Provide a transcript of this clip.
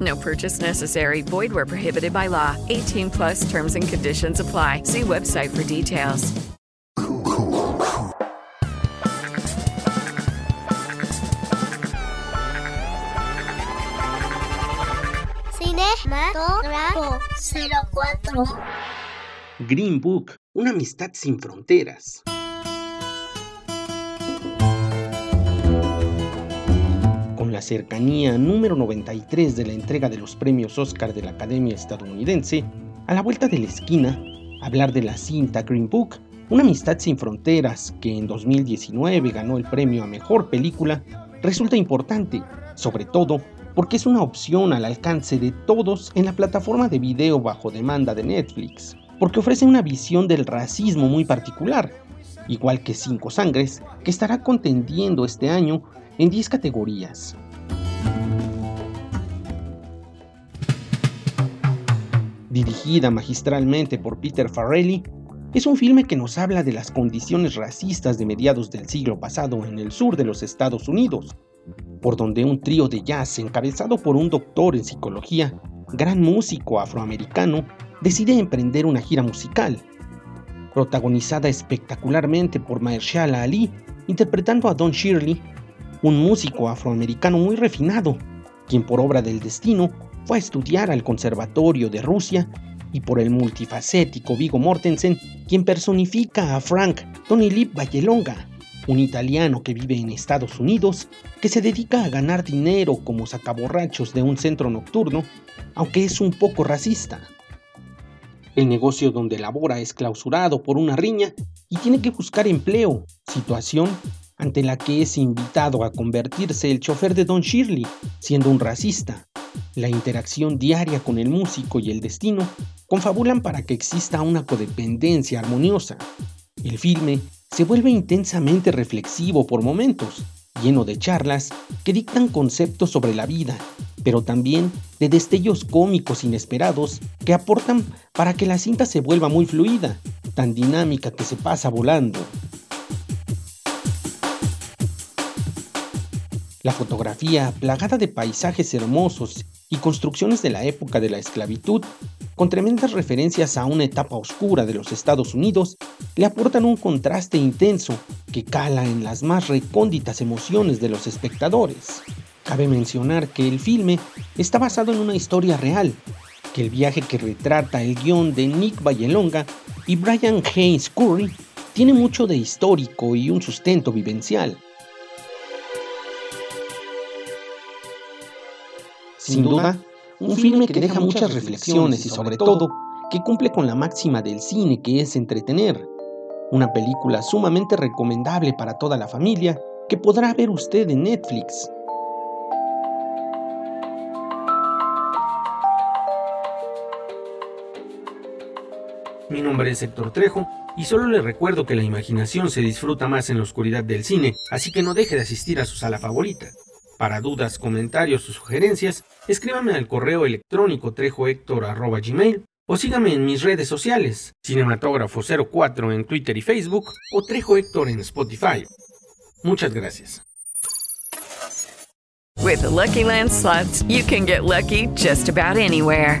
No purchase necessary. Void where prohibited by law. 18 plus terms and conditions apply. See website for details. Cinematógrafo 04 Green Book, una amistad sin fronteras. La cercanía número 93 de la entrega de los premios Oscar de la Academia estadounidense, a la vuelta de la esquina, hablar de la cinta Green Book, una amistad sin fronteras que en 2019 ganó el premio a Mejor Película, resulta importante, sobre todo porque es una opción al alcance de todos en la plataforma de video bajo demanda de Netflix, porque ofrece una visión del racismo muy particular, igual que Cinco Sangres, que estará contendiendo este año en 10 categorías. Dirigida magistralmente por Peter Farrelly, es un filme que nos habla de las condiciones racistas de mediados del siglo pasado en el sur de los Estados Unidos, por donde un trío de jazz encabezado por un doctor en psicología, gran músico afroamericano, decide emprender una gira musical, protagonizada espectacularmente por Mahershala Ali, interpretando a Don Shirley, un músico afroamericano muy refinado, quien por obra del destino fue a estudiar al Conservatorio de Rusia y por el multifacético Vigo Mortensen, quien personifica a Frank Tony Lip Vallelonga, un italiano que vive en Estados Unidos, que se dedica a ganar dinero como sacaborrachos de un centro nocturno, aunque es un poco racista. El negocio donde labora es clausurado por una riña y tiene que buscar empleo, situación ante la que es invitado a convertirse el chofer de Don Shirley, siendo un racista. La interacción diaria con el músico y el destino confabulan para que exista una codependencia armoniosa. El filme se vuelve intensamente reflexivo por momentos, lleno de charlas que dictan conceptos sobre la vida, pero también de destellos cómicos inesperados que aportan para que la cinta se vuelva muy fluida, tan dinámica que se pasa volando. La fotografía, plagada de paisajes hermosos y construcciones de la época de la esclavitud, con tremendas referencias a una etapa oscura de los Estados Unidos, le aportan un contraste intenso que cala en las más recónditas emociones de los espectadores. Cabe mencionar que el filme está basado en una historia real, que el viaje que retrata el guion de Nick Vallelonga y Brian Haynes Curry tiene mucho de histórico y un sustento vivencial. Sin duda, un filme que deja muchas reflexiones y sobre todo que cumple con la máxima del cine que es entretener. Una película sumamente recomendable para toda la familia que podrá ver usted en Netflix. Mi nombre es Héctor Trejo y solo le recuerdo que la imaginación se disfruta más en la oscuridad del cine, así que no deje de asistir a su sala favorita. Para dudas, comentarios o sugerencias, escríbame al correo electrónico trejohector.gmail o sígame en mis redes sociales, Cinematógrafo04 en Twitter y Facebook o Trejo Héctor en Spotify. Muchas gracias. With Lucky Land you can get lucky just about anywhere.